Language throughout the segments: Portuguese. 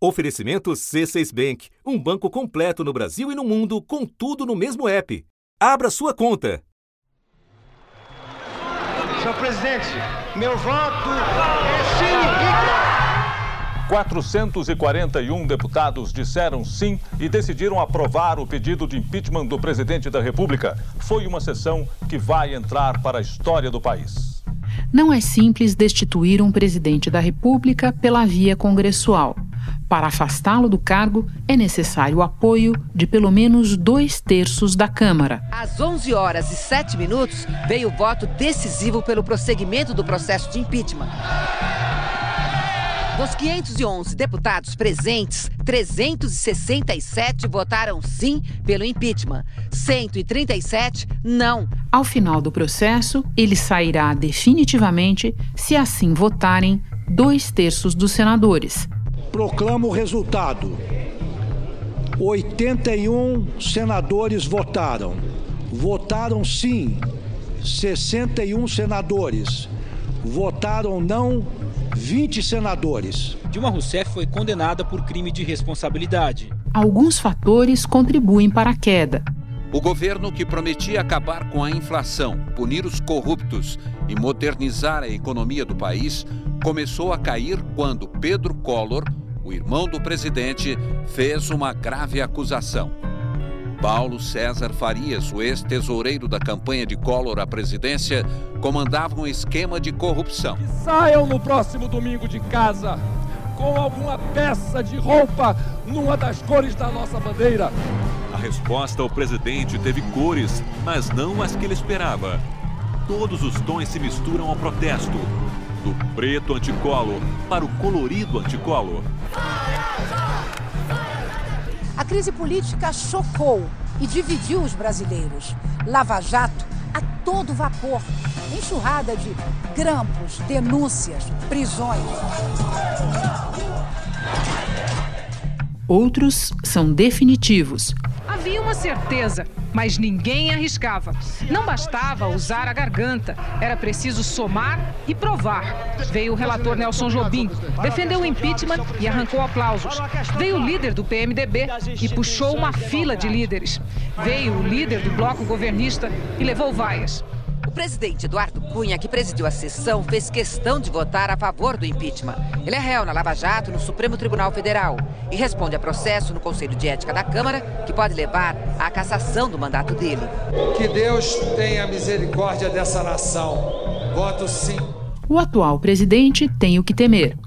Oferecimento C6 Bank, um banco completo no Brasil e no mundo, com tudo no mesmo app. Abra sua conta. Senhor presidente, meu voto é sim. 441 deputados disseram sim e decidiram aprovar o pedido de impeachment do presidente da República. Foi uma sessão que vai entrar para a história do país. Não é simples destituir um presidente da República pela via congressual. Para afastá-lo do cargo, é necessário o apoio de pelo menos dois terços da Câmara. Às 11 horas e 7 minutos, veio o voto decisivo pelo prosseguimento do processo de impeachment. Dos 511 deputados presentes, 367 votaram sim pelo impeachment, 137 não. Ao final do processo, ele sairá definitivamente se assim votarem dois terços dos senadores. Proclamo o resultado. 81 senadores votaram. Votaram sim 61 senadores. Votaram não 20 senadores. Dilma Rousseff foi condenada por crime de responsabilidade. Alguns fatores contribuem para a queda. O governo que prometia acabar com a inflação, punir os corruptos e modernizar a economia do país começou a cair quando Pedro Collor, o irmão do presidente, fez uma grave acusação. Paulo César Farias, o ex-tesoureiro da campanha de Collor à presidência, comandava um esquema de corrupção. Que saiam no próximo domingo de casa com alguma peça de roupa numa das cores da nossa bandeira. A resposta ao presidente teve cores, mas não as que ele esperava. Todos os tons se misturam ao protesto. Do preto anticolo para o colorido anticolo. A crise política chocou e dividiu os brasileiros. Lava Jato a todo vapor. Enxurrada de grampos, denúncias, prisões. Outros são definitivos. Havia uma certeza, mas ninguém arriscava. Não bastava usar a garganta, era preciso somar e provar. Veio o relator Nelson Jobim, defendeu o impeachment e arrancou aplausos. Veio o líder do PMDB e puxou uma fila de líderes. Veio o líder do bloco governista e levou vaias. O presidente Eduardo Cunha, que presidiu a sessão, fez questão de votar a favor do impeachment. Ele é réu na Lava Jato no Supremo Tribunal Federal e responde a processo no Conselho de Ética da Câmara, que pode levar à cassação do mandato dele. Que Deus tenha misericórdia dessa nação. Voto sim. O atual presidente tem o que temer.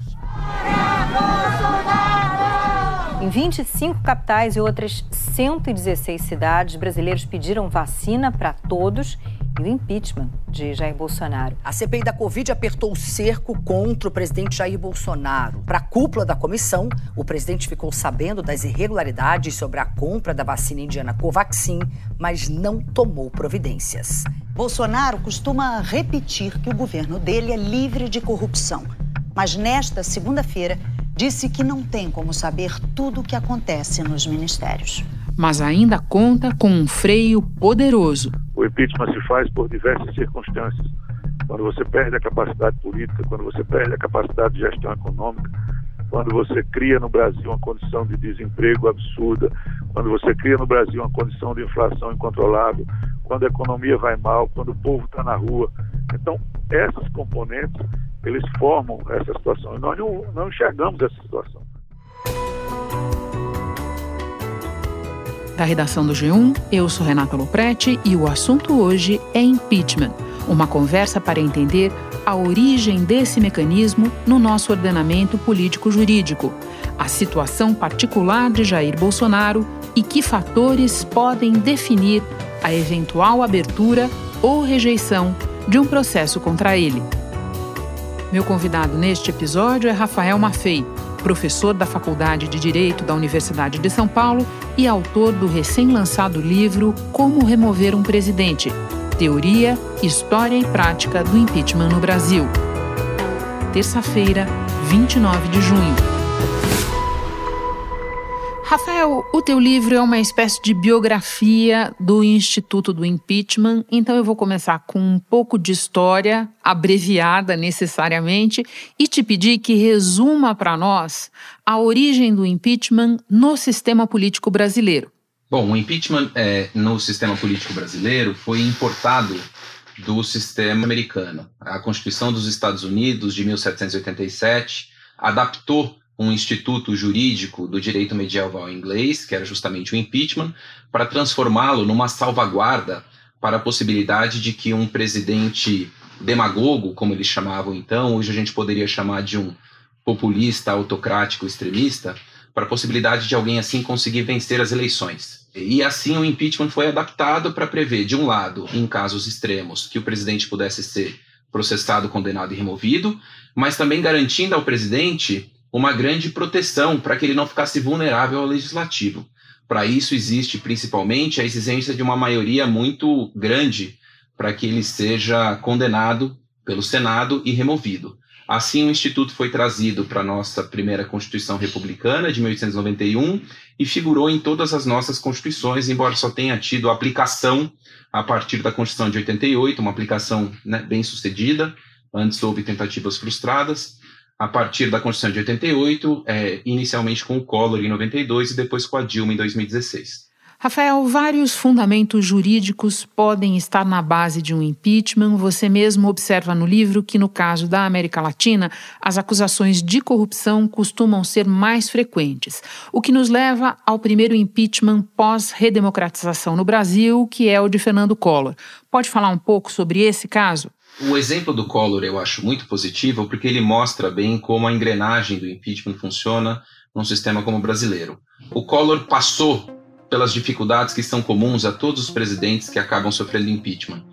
Em 25 capitais e outras 116 cidades, brasileiros pediram vacina para todos e o impeachment de Jair Bolsonaro. A CPI da Covid apertou o cerco contra o presidente Jair Bolsonaro. Para a cúpula da comissão, o presidente ficou sabendo das irregularidades sobre a compra da vacina indiana Covaxin, mas não tomou providências. Bolsonaro costuma repetir que o governo dele é livre de corrupção. Mas nesta segunda-feira, disse que não tem como saber tudo o que acontece nos ministérios. Mas ainda conta com um freio poderoso. O impeachment se faz por diversas circunstâncias. Quando você perde a capacidade política, quando você perde a capacidade de gestão econômica, quando você cria no Brasil uma condição de desemprego absurda, quando você cria no Brasil uma condição de inflação incontrolável, quando a economia vai mal, quando o povo está na rua. Então, esses componentes, eles formam essa situação. E nós não, não enxergamos essa situação. Da redação do G1, eu sou Renata Loprete e o assunto hoje é impeachment uma conversa para entender a origem desse mecanismo no nosso ordenamento político-jurídico, a situação particular de Jair Bolsonaro e que fatores podem definir a eventual abertura ou rejeição de um processo contra ele. Meu convidado neste episódio é Rafael Maffei, professor da Faculdade de Direito da Universidade de São Paulo e autor do recém-lançado livro Como Remover um Presidente Teoria, História e Prática do Impeachment no Brasil. Terça-feira, 29 de junho. Rafael, o teu livro é uma espécie de biografia do Instituto do Impeachment, então eu vou começar com um pouco de história, abreviada necessariamente, e te pedir que resuma para nós a origem do impeachment no sistema político brasileiro. Bom, o impeachment é, no sistema político brasileiro foi importado do sistema americano. A Constituição dos Estados Unidos, de 1787, adaptou um instituto jurídico do direito medieval inglês, que era justamente o impeachment, para transformá-lo numa salvaguarda para a possibilidade de que um presidente demagogo, como eles chamavam então, hoje a gente poderia chamar de um populista, autocrático, extremista, para a possibilidade de alguém assim conseguir vencer as eleições. E assim o impeachment foi adaptado para prever, de um lado, em casos extremos, que o presidente pudesse ser processado, condenado e removido, mas também garantindo ao presidente uma grande proteção para que ele não ficasse vulnerável ao legislativo. Para isso existe principalmente a exigência de uma maioria muito grande para que ele seja condenado pelo Senado e removido. Assim, o Instituto foi trazido para a nossa primeira Constituição Republicana, de 1891, e figurou em todas as nossas constituições, embora só tenha tido aplicação a partir da Constituição de 88, uma aplicação né, bem sucedida, antes houve tentativas frustradas, a partir da Constituição de 88, é, inicialmente com o Collor em 92 e depois com a Dilma em 2016. Rafael, vários fundamentos jurídicos podem estar na base de um impeachment. Você mesmo observa no livro que, no caso da América Latina, as acusações de corrupção costumam ser mais frequentes, o que nos leva ao primeiro impeachment pós-redemocratização no Brasil, que é o de Fernando Collor. Pode falar um pouco sobre esse caso? O exemplo do Collor eu acho muito positivo porque ele mostra bem como a engrenagem do impeachment funciona num sistema como o brasileiro. O Collor passou pelas dificuldades que são comuns a todos os presidentes que acabam sofrendo impeachment.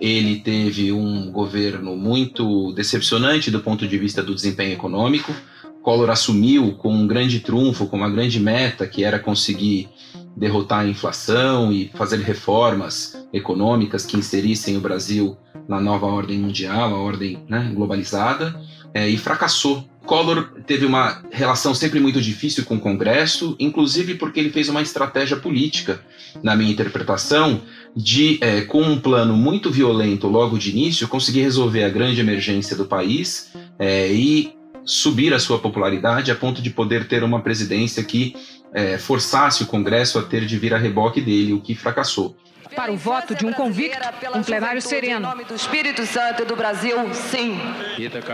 Ele teve um governo muito decepcionante do ponto de vista do desempenho econômico. Collor assumiu com um grande trunfo, com uma grande meta, que era conseguir derrotar a inflação e fazer reformas econômicas que inserissem o Brasil na nova ordem mundial, a ordem né, globalizada, é, e fracassou. Collor teve uma relação sempre muito difícil com o Congresso, inclusive porque ele fez uma estratégia política, na minha interpretação, de, é, com um plano muito violento logo de início, conseguir resolver a grande emergência do país é, e subir a sua popularidade a ponto de poder ter uma presidência que é, forçasse o Congresso a ter de vir a reboque dele, o que fracassou para o voto de um convicto, um plenário sereno. Em nome do Espírito Santo e do Brasil, sim.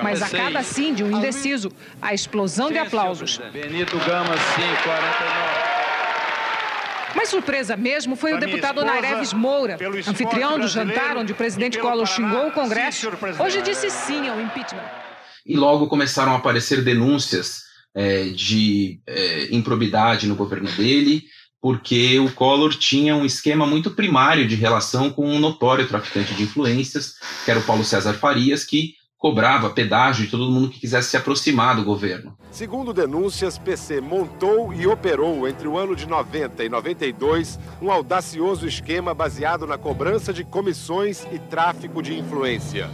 Mas a cada sim de um indeciso, a explosão de aplausos. Benito Gama, sim, 49. Mas surpresa mesmo foi o deputado Naireves Moura, anfitrião do jantar onde o presidente Collor xingou o Congresso. Hoje disse sim ao impeachment. E logo começaram a aparecer denúncias é, de é, improbidade no governo dele, porque o Collor tinha um esquema muito primário de relação com um notório traficante de influências, que era o Paulo César Farias, que cobrava pedágio de todo mundo que quisesse se aproximar do governo. Segundo denúncias, PC montou e operou entre o ano de 90 e 92 um audacioso esquema baseado na cobrança de comissões e tráfico de influência.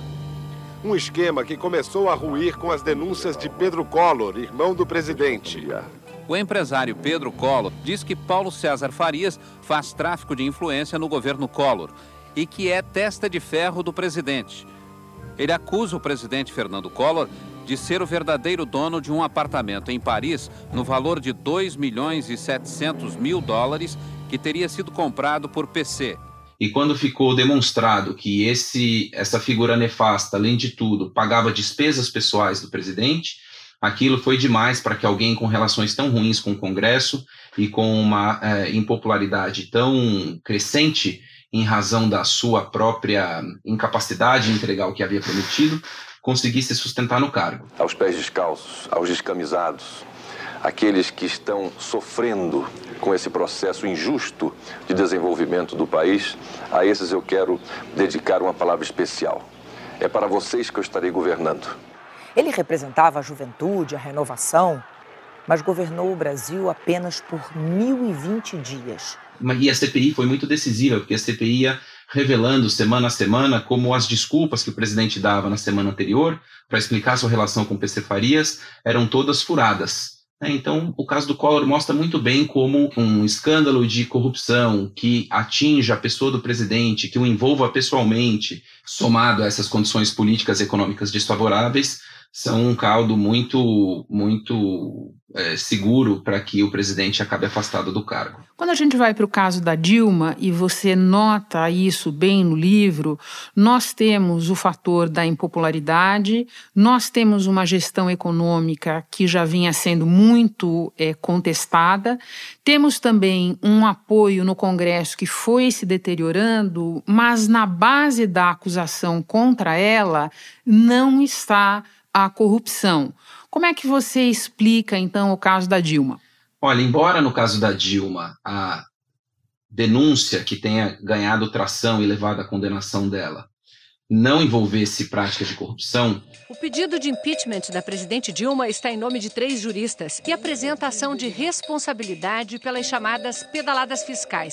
Um esquema que começou a ruir com as denúncias de Pedro Collor, irmão do presidente. O empresário Pedro Collor diz que Paulo César Farias faz tráfico de influência no governo Collor e que é testa de ferro do presidente. Ele acusa o presidente Fernando Collor de ser o verdadeiro dono de um apartamento em Paris no valor de 2 milhões e 700 mil dólares que teria sido comprado por PC. E quando ficou demonstrado que esse, essa figura nefasta, além de tudo, pagava despesas pessoais do presidente, aquilo foi demais para que alguém com relações tão ruins com o Congresso e com uma é, impopularidade tão crescente em razão da sua própria incapacidade de entregar o que havia prometido, conseguisse sustentar no cargo. Aos pés descalços, aos descamisados, aqueles que estão sofrendo com esse processo injusto de desenvolvimento do país, a esses eu quero dedicar uma palavra especial. É para vocês que eu estarei governando. Ele representava a juventude, a renovação, mas governou o Brasil apenas por 1.020 dias. E a CPI foi muito decisiva, porque a CPI ia revelando semana a semana como as desculpas que o presidente dava na semana anterior para explicar sua relação com o PC Farias eram todas furadas. Né? Então, o caso do Collor mostra muito bem como um escândalo de corrupção que atinja a pessoa do presidente, que o envolva pessoalmente, somado a essas condições políticas e econômicas desfavoráveis, são um caldo muito, muito é, seguro para que o presidente acabe afastado do cargo. Quando a gente vai para o caso da Dilma, e você nota isso bem no livro, nós temos o fator da impopularidade, nós temos uma gestão econômica que já vinha sendo muito é, contestada, temos também um apoio no Congresso que foi se deteriorando, mas na base da acusação contra ela não está a corrupção. Como é que você explica, então, o caso da Dilma? Olha, embora no caso da Dilma a denúncia que tenha ganhado tração e levado à condenação dela não envolvesse práticas de corrupção. O pedido de impeachment da presidente Dilma está em nome de três juristas e apresenta ação de responsabilidade pelas chamadas pedaladas fiscais.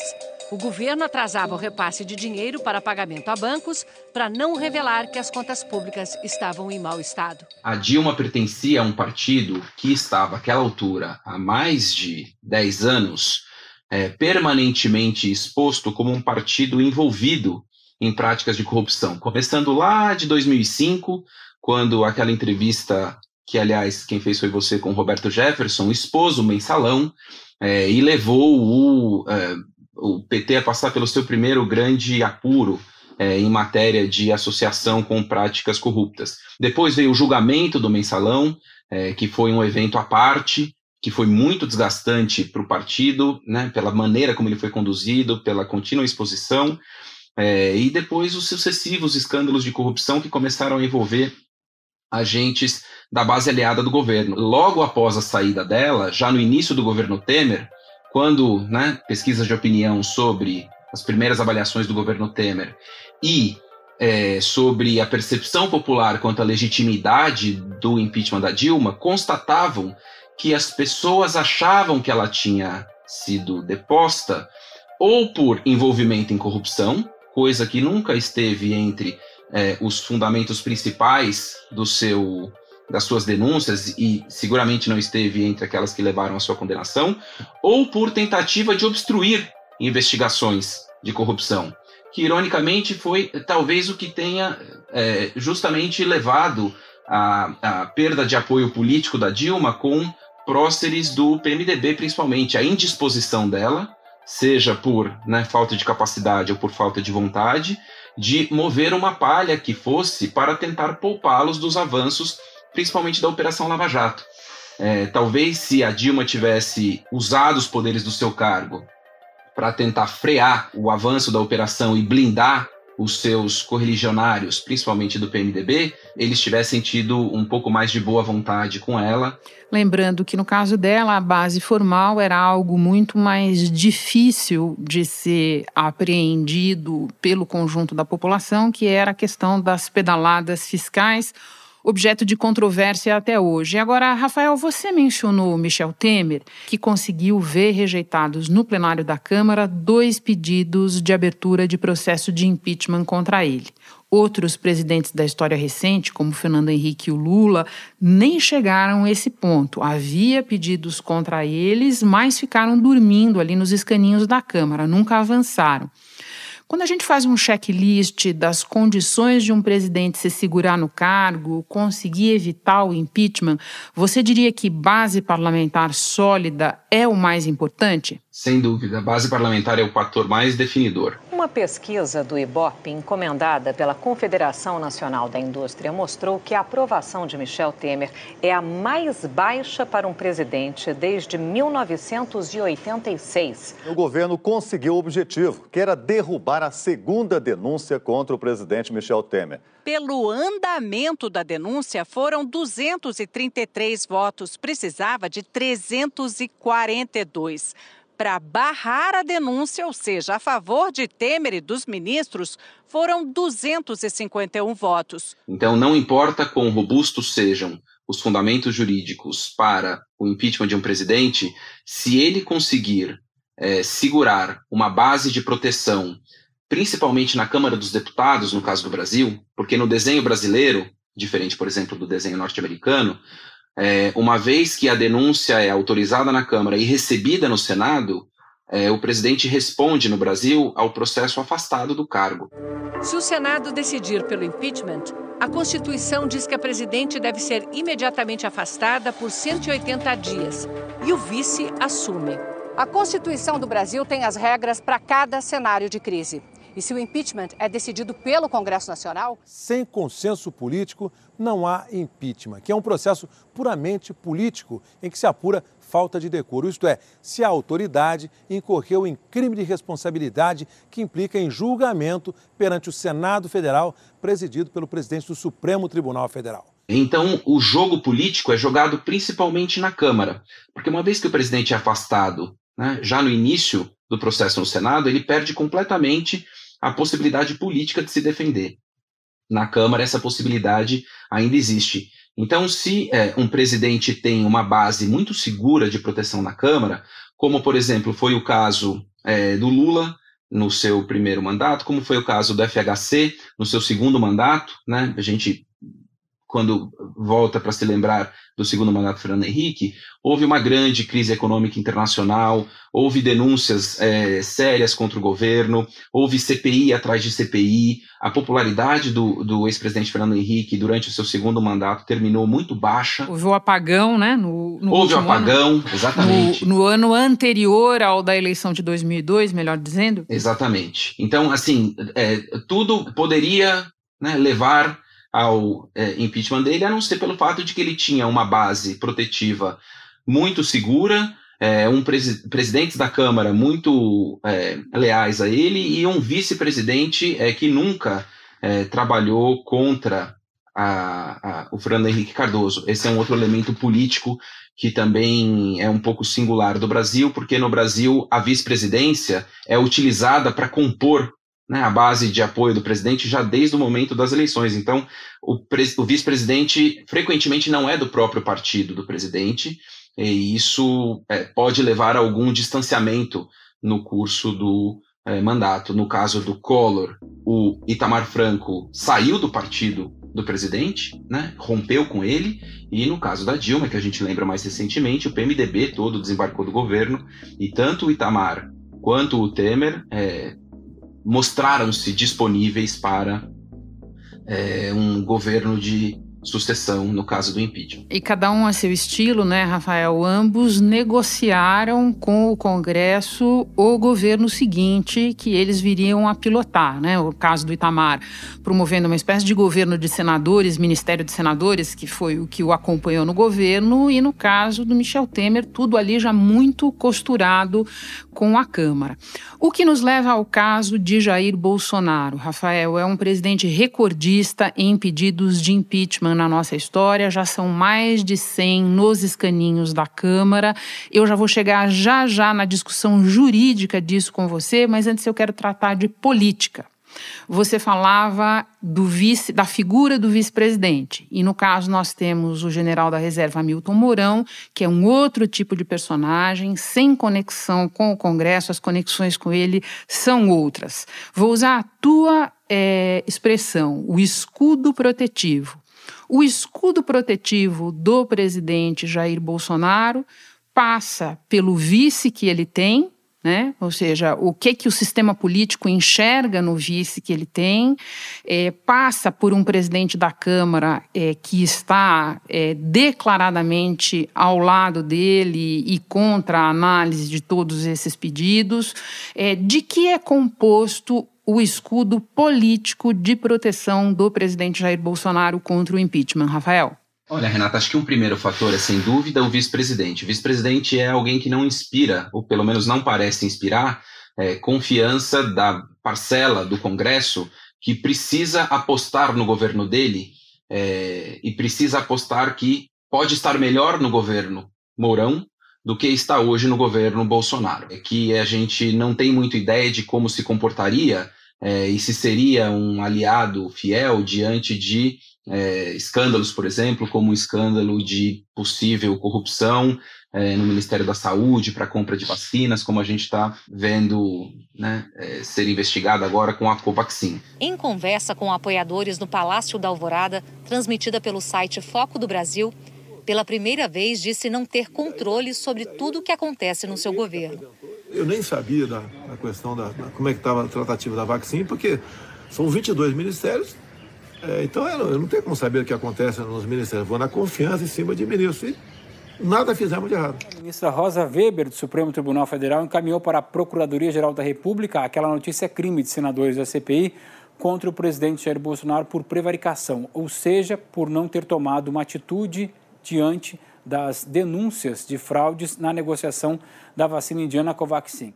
O governo atrasava o repasse de dinheiro para pagamento a bancos para não revelar que as contas públicas estavam em mau estado. A Dilma pertencia a um partido que estava, àquela altura, há mais de 10 anos, é, permanentemente exposto como um partido envolvido em práticas de corrupção. Começando lá de 2005, quando aquela entrevista, que aliás quem fez foi você com Roberto Jefferson, expôs o mensalão é, e levou o, é, o PT a passar pelo seu primeiro grande apuro é, em matéria de associação com práticas corruptas. Depois veio o julgamento do mensalão, é, que foi um evento à parte, que foi muito desgastante para o partido, né, pela maneira como ele foi conduzido, pela contínua exposição. É, e depois os sucessivos escândalos de corrupção que começaram a envolver agentes da base aliada do governo. Logo após a saída dela, já no início do governo Temer, quando né, pesquisas de opinião sobre as primeiras avaliações do governo Temer e é, sobre a percepção popular quanto à legitimidade do impeachment da Dilma, constatavam que as pessoas achavam que ela tinha sido deposta ou por envolvimento em corrupção, coisa que nunca esteve entre é, os fundamentos principais do seu das suas denúncias e seguramente não esteve entre aquelas que levaram à sua condenação, ou por tentativa de obstruir investigações de corrupção, que ironicamente foi talvez o que tenha é, justamente levado à, perda de apoio político da Dilma com próceres do PMDB, principalmente. A indisposição dela seja por né, falta de capacidade ou por falta de vontade, de mover uma palha que fosse para tentar poupá-los dos avanços, principalmente da Operação Lava Jato. É, talvez se a Dilma tivesse usado os poderes do seu cargo para tentar frear o avanço da operação e blindar os seus correligionários, principalmente do PMDB, eles tivessem tido um pouco mais de boa vontade com ela. Lembrando que no caso dela, a base formal era algo muito mais difícil de ser apreendido pelo conjunto da população, que era a questão das pedaladas fiscais objeto de controvérsia até hoje. Agora, Rafael, você mencionou Michel Temer, que conseguiu ver rejeitados no plenário da Câmara dois pedidos de abertura de processo de impeachment contra ele. Outros presidentes da história recente, como Fernando Henrique e o Lula, nem chegaram a esse ponto. Havia pedidos contra eles, mas ficaram dormindo ali nos escaninhos da Câmara, nunca avançaram. Quando a gente faz um checklist das condições de um presidente se segurar no cargo, conseguir evitar o impeachment, você diria que base parlamentar sólida é o mais importante? Sem dúvida, a base parlamentar é o fator mais definidor. Uma pesquisa do IBOP, encomendada pela Confederação Nacional da Indústria, mostrou que a aprovação de Michel Temer é a mais baixa para um presidente desde 1986. O governo conseguiu o objetivo, que era derrubar a segunda denúncia contra o presidente Michel Temer. Pelo andamento da denúncia, foram 233 votos, precisava de 342 para barrar a denúncia, ou seja, a favor de Temer e dos ministros, foram 251 votos. Então, não importa quão robustos sejam os fundamentos jurídicos para o impeachment de um presidente, se ele conseguir é, segurar uma base de proteção, principalmente na Câmara dos Deputados, no caso do Brasil, porque no desenho brasileiro, diferente, por exemplo, do desenho norte-americano, é, uma vez que a denúncia é autorizada na Câmara e recebida no Senado, é, o presidente responde no Brasil ao processo afastado do cargo. Se o Senado decidir pelo impeachment, a Constituição diz que a presidente deve ser imediatamente afastada por 180 dias e o vice assume. A Constituição do Brasil tem as regras para cada cenário de crise. E se o impeachment é decidido pelo Congresso Nacional? Sem consenso político, não há impeachment, que é um processo puramente político em que se apura falta de decoro, isto é, se a autoridade incorreu em crime de responsabilidade que implica em julgamento perante o Senado Federal, presidido pelo presidente do Supremo Tribunal Federal. Então, o jogo político é jogado principalmente na Câmara, porque uma vez que o presidente é afastado, né, já no início do processo no Senado, ele perde completamente a possibilidade política de se defender. Na Câmara, essa possibilidade ainda existe. Então, se é, um presidente tem uma base muito segura de proteção na Câmara, como, por exemplo, foi o caso é, do Lula no seu primeiro mandato, como foi o caso do FHC no seu segundo mandato, né? A gente quando volta para se lembrar do segundo mandato Fernando Henrique, houve uma grande crise econômica internacional, houve denúncias é, sérias contra o governo, houve CPI atrás de CPI, a popularidade do, do ex-presidente Fernando Henrique durante o seu segundo mandato terminou muito baixa. Houve o apagão, né? No, no houve o apagão, ano, exatamente. No, no ano anterior ao da eleição de 2002, melhor dizendo. Exatamente. Então, assim, é, tudo poderia né, levar ao é, impeachment dele, a não ser pelo fato de que ele tinha uma base protetiva muito segura, é, um presi presidentes da Câmara muito é, leais a ele e um vice-presidente é, que nunca é, trabalhou contra a, a, o Fernando Henrique Cardoso. Esse é um outro elemento político que também é um pouco singular do Brasil, porque no Brasil a vice-presidência é utilizada para compor né, a base de apoio do presidente já desde o momento das eleições. Então, o, o vice-presidente frequentemente não é do próprio partido do presidente, e isso é, pode levar a algum distanciamento no curso do é, mandato. No caso do Collor, o Itamar Franco saiu do partido do presidente, né, rompeu com ele, e no caso da Dilma, que a gente lembra mais recentemente, o PMDB todo desembarcou do governo, e tanto o Itamar quanto o Temer é, mostraram-se disponíveis para é, um governo de sucessão no caso do impeachment. E cada um a seu estilo, né, Rafael? Ambos negociaram com o Congresso o governo seguinte que eles viriam a pilotar, né? O caso do Itamar, promovendo uma espécie de governo de senadores, ministério de senadores, que foi o que o acompanhou no governo, e no caso do Michel Temer, tudo ali já muito costurado com a Câmara. O que nos leva ao caso de Jair Bolsonaro. Rafael é um presidente recordista em pedidos de impeachment na nossa história, já são mais de 100 nos escaninhos da Câmara. Eu já vou chegar já já na discussão jurídica disso com você, mas antes eu quero tratar de política. Você falava do vice, da figura do vice-presidente. E no caso nós temos o general da reserva Milton Mourão, que é um outro tipo de personagem, sem conexão com o Congresso, as conexões com ele são outras. Vou usar a tua é, expressão, o escudo protetivo. O escudo protetivo do presidente Jair Bolsonaro passa pelo vice que ele tem, né? Ou seja, o que que o sistema político enxerga no vice que ele tem, é, passa por um presidente da Câmara é, que está é, declaradamente ao lado dele e contra a análise de todos esses pedidos, é, de que é composto o escudo político de proteção do presidente Jair Bolsonaro contra o impeachment, Rafael? Olha, Renata, acho que um primeiro fator é, sem dúvida, o vice-presidente. O vice-presidente é alguém que não inspira, ou pelo menos não parece inspirar, é, confiança da parcela do Congresso que precisa apostar no governo dele é, e precisa apostar que pode estar melhor no governo Mourão do que está hoje no governo Bolsonaro. É que a gente não tem muita ideia de como se comportaria é, e se seria um aliado fiel diante de é, escândalos, por exemplo, como o escândalo de possível corrupção é, no Ministério da Saúde para compra de vacinas, como a gente está vendo né, é, ser investigado agora com a Covaxin. Em conversa com apoiadores no Palácio da Alvorada, transmitida pelo site Foco do Brasil, pela primeira vez disse não ter controle sobre tudo o que acontece no seu governo. Eu nem sabia da, da questão da, da, como é que estava a tratativa da vacina, porque são 22 ministérios, é, então eu, eu, não tenho como saber o que acontece nos ministérios. Vou na confiança em cima de ministros. E nada fizemos de errado. A ministra Rosa Weber, do Supremo Tribunal Federal, encaminhou para a Procuradoria-Geral da República aquela notícia crime de senadores da CPI contra o presidente Jair Bolsonaro por prevaricação, ou seja, por não ter tomado uma atitude diante das denúncias de fraudes na negociação da vacina indiana Covaxin.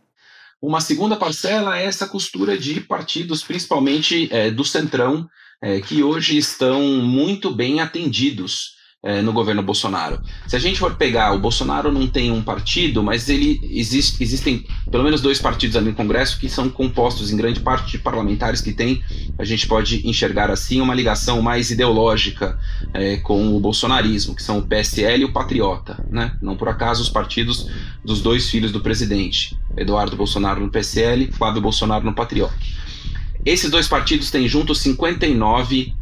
Uma segunda parcela é essa costura de partidos, principalmente é, do Centrão, é, que hoje estão muito bem atendidos é, no governo Bolsonaro. Se a gente for pegar, o Bolsonaro não tem um partido, mas ele existe, existem pelo menos dois partidos ali no Congresso que são compostos em grande parte de parlamentares que têm, a gente pode enxergar assim, uma ligação mais ideológica é, com o bolsonarismo, que são o PSL e o Patriota. Né? Não por acaso os partidos dos dois filhos do presidente, Eduardo Bolsonaro no PSL, Flávio Bolsonaro no Patriota. Esses dois partidos têm juntos 59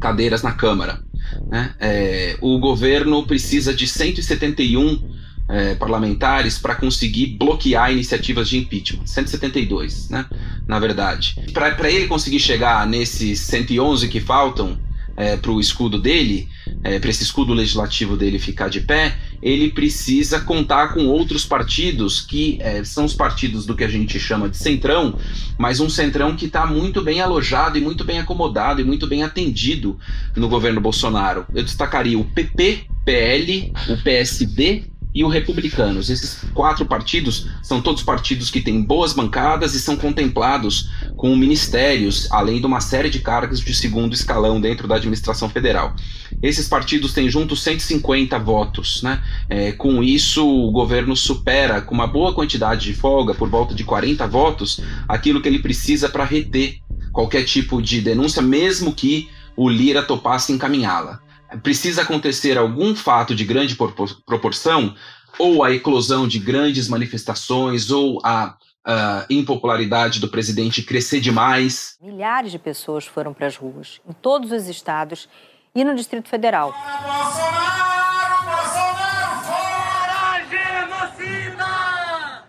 cadeiras na Câmara. Né? É, o governo precisa de 171 é, parlamentares para conseguir bloquear iniciativas de impeachment. 172, né? na verdade. Para ele conseguir chegar nesses 111 que faltam, é, para o escudo dele, é, para esse escudo legislativo dele ficar de pé, ele precisa contar com outros partidos que é, são os partidos do que a gente chama de centrão, mas um centrão que está muito bem alojado e muito bem acomodado e muito bem atendido no governo Bolsonaro. Eu destacaria o PP, PL, o PSD e o Republicanos. Esses quatro partidos são todos partidos que têm boas bancadas e são contemplados com ministérios, além de uma série de cargos de segundo escalão dentro da administração federal. Esses partidos têm juntos 150 votos. Né? É, com isso, o governo supera, com uma boa quantidade de folga, por volta de 40 votos, aquilo que ele precisa para reter qualquer tipo de denúncia, mesmo que o Lira topasse encaminhá-la precisa acontecer algum fato de grande proporção, ou a eclosão de grandes manifestações, ou a, a impopularidade do presidente crescer demais. Milhares de pessoas foram para as ruas, em todos os estados e no Distrito Federal. A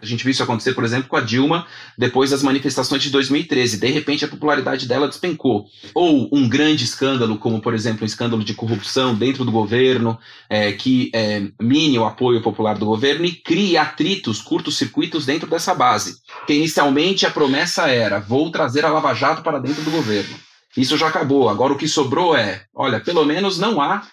gente viu isso acontecer, por exemplo, com a Dilma depois das manifestações de 2013. De repente, a popularidade dela despencou. Ou um grande escândalo, como, por exemplo, um escândalo de corrupção dentro do governo, é, que é, mine o apoio popular do governo e crie atritos, curtos-circuitos dentro dessa base. Que inicialmente a promessa era: vou trazer a Lava Jato para dentro do governo. Isso já acabou. Agora o que sobrou é: olha, pelo menos não há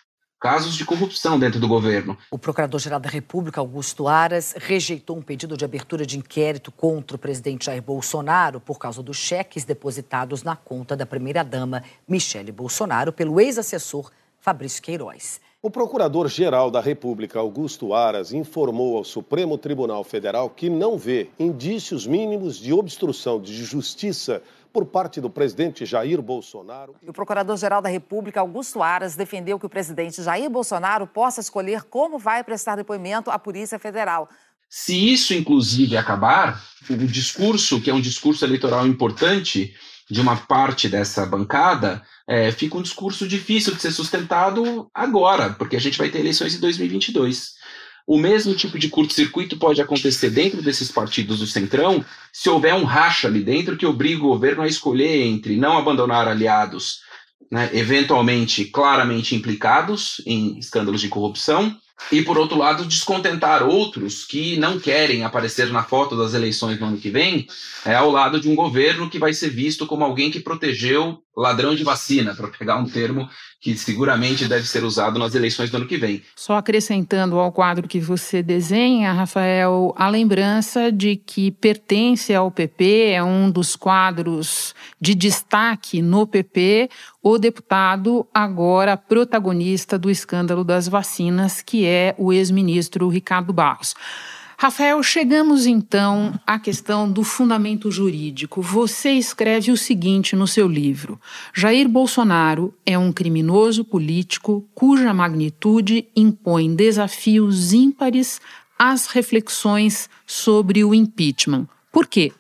casos de corrupção dentro do governo. O Procurador-Geral da República, Augusto Aras, rejeitou um pedido de abertura de inquérito contra o presidente Jair Bolsonaro por causa dos cheques depositados na conta da primeira-dama Michele Bolsonaro pelo ex-assessor Fabrício Queiroz. O Procurador-Geral da República, Augusto Aras, informou ao Supremo Tribunal Federal que não vê indícios mínimos de obstrução de justiça por parte do presidente Jair Bolsonaro. O Procurador-Geral da República, Augusto Aras, defendeu que o presidente Jair Bolsonaro possa escolher como vai prestar depoimento à Polícia Federal. Se isso, inclusive, acabar, o discurso, que é um discurso eleitoral importante de uma parte dessa bancada, é, fica um discurso difícil de ser sustentado agora, porque a gente vai ter eleições em 2022. O mesmo tipo de curto-circuito pode acontecer dentro desses partidos do Centrão se houver um racha ali dentro que obriga o governo a escolher entre não abandonar aliados, né, eventualmente claramente implicados em escândalos de corrupção, e, por outro lado, descontentar outros que não querem aparecer na foto das eleições no ano que vem, é, ao lado de um governo que vai ser visto como alguém que protegeu ladrão de vacina, para pegar um termo que seguramente deve ser usado nas eleições do ano que vem. Só acrescentando ao quadro que você desenha, Rafael, a lembrança de que pertence ao PP, é um dos quadros de destaque no PP, o deputado agora protagonista do escândalo das vacinas, que é o ex-ministro Ricardo Barros. Rafael, chegamos então à questão do fundamento jurídico. Você escreve o seguinte no seu livro: Jair Bolsonaro é um criminoso político cuja magnitude impõe desafios ímpares às reflexões sobre o impeachment. Por quê?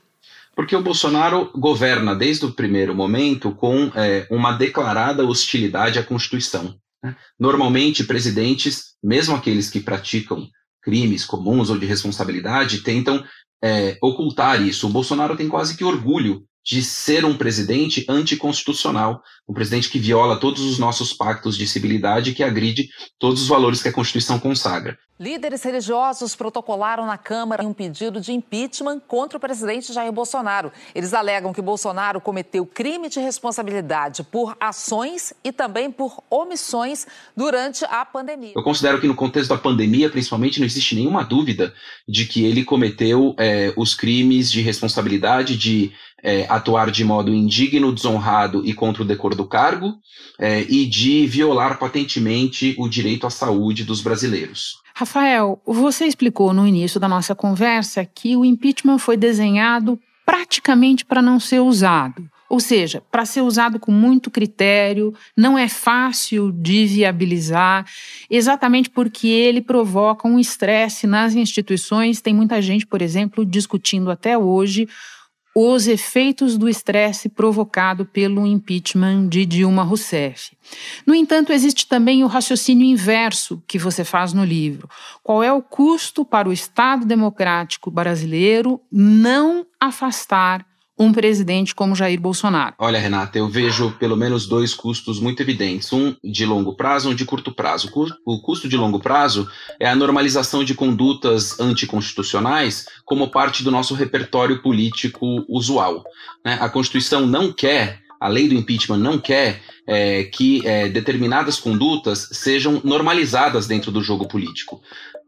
Porque o Bolsonaro governa desde o primeiro momento com é, uma declarada hostilidade à Constituição. Né? Normalmente, presidentes, mesmo aqueles que praticam crimes comuns ou de responsabilidade, tentam é, ocultar isso. O Bolsonaro tem quase que orgulho de ser um presidente anticonstitucional, um presidente que viola todos os nossos pactos de civilidade e que agride todos os valores que a Constituição consagra. Líderes religiosos protocolaram na Câmara um pedido de impeachment contra o presidente Jair Bolsonaro. Eles alegam que Bolsonaro cometeu crime de responsabilidade por ações e também por omissões durante a pandemia. Eu considero que no contexto da pandemia, principalmente, não existe nenhuma dúvida de que ele cometeu é, os crimes de responsabilidade de é, atuar de modo indigno, desonrado e contra o decoro do cargo, é, e de violar patentemente o direito à saúde dos brasileiros. Rafael, você explicou no início da nossa conversa que o impeachment foi desenhado praticamente para não ser usado. Ou seja, para ser usado com muito critério, não é fácil de viabilizar, exatamente porque ele provoca um estresse nas instituições. Tem muita gente, por exemplo, discutindo até hoje os efeitos do estresse provocado pelo impeachment de Dilma Rousseff. No entanto, existe também o raciocínio inverso que você faz no livro. Qual é o custo para o Estado democrático brasileiro não afastar um presidente como Jair Bolsonaro? Olha, Renata, eu vejo pelo menos dois custos muito evidentes: um de longo prazo e um de curto prazo. O custo de longo prazo é a normalização de condutas anticonstitucionais como parte do nosso repertório político usual. Né? A Constituição não quer a lei do impeachment não quer é, que é, determinadas condutas sejam normalizadas dentro do jogo político.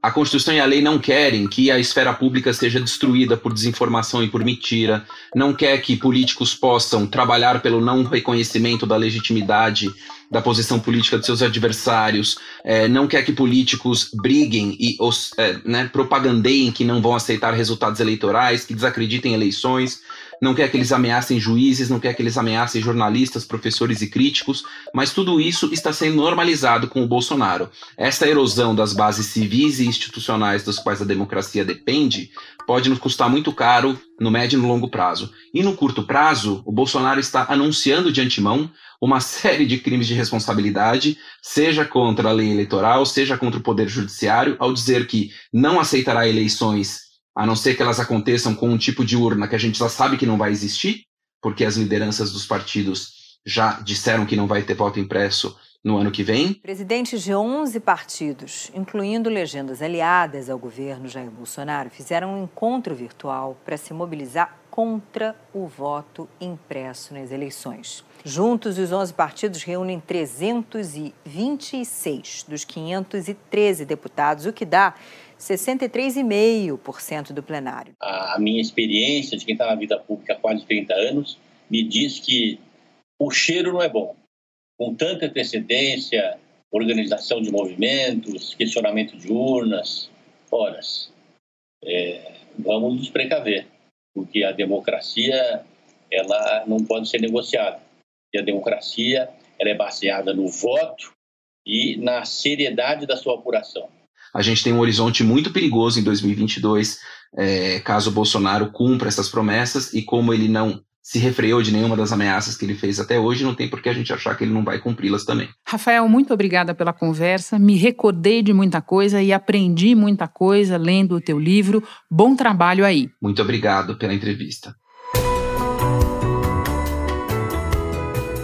A Constituição e a lei não querem que a esfera pública seja destruída por desinformação e por mentira, não quer que políticos possam trabalhar pelo não reconhecimento da legitimidade da posição política de seus adversários, é, não quer que políticos briguem e os, é, né, propagandeiem que não vão aceitar resultados eleitorais, que desacreditem eleições não quer que eles ameacem juízes, não quer que eles ameacem jornalistas, professores e críticos, mas tudo isso está sendo normalizado com o Bolsonaro. Essa erosão das bases civis e institucionais das quais a democracia depende pode nos custar muito caro no médio e no longo prazo. E no curto prazo, o Bolsonaro está anunciando de antemão uma série de crimes de responsabilidade, seja contra a lei eleitoral, seja contra o poder judiciário, ao dizer que não aceitará eleições a não ser que elas aconteçam com um tipo de urna que a gente já sabe que não vai existir, porque as lideranças dos partidos já disseram que não vai ter voto impresso no ano que vem. Presidentes de 11 partidos, incluindo legendas aliadas ao governo Jair Bolsonaro, fizeram um encontro virtual para se mobilizar contra o voto impresso nas eleições. Juntos, os 11 partidos reúnem 326 dos 513 deputados, o que dá 63,5% do plenário. A minha experiência de quem está na vida pública há quase 30 anos me diz que o cheiro não é bom. Com tanta antecedência, organização de movimentos, questionamento de urnas, horas. É, vamos nos precaver, porque a democracia ela não pode ser negociada. E a democracia ela é baseada no voto e na seriedade da sua apuração. A gente tem um horizonte muito perigoso em 2022, é, caso o Bolsonaro cumpra essas promessas e como ele não se refreou de nenhuma das ameaças que ele fez até hoje, não tem por que a gente achar que ele não vai cumpri-las também. Rafael, muito obrigada pela conversa. Me recordei de muita coisa e aprendi muita coisa lendo o teu livro. Bom trabalho aí. Muito obrigado pela entrevista.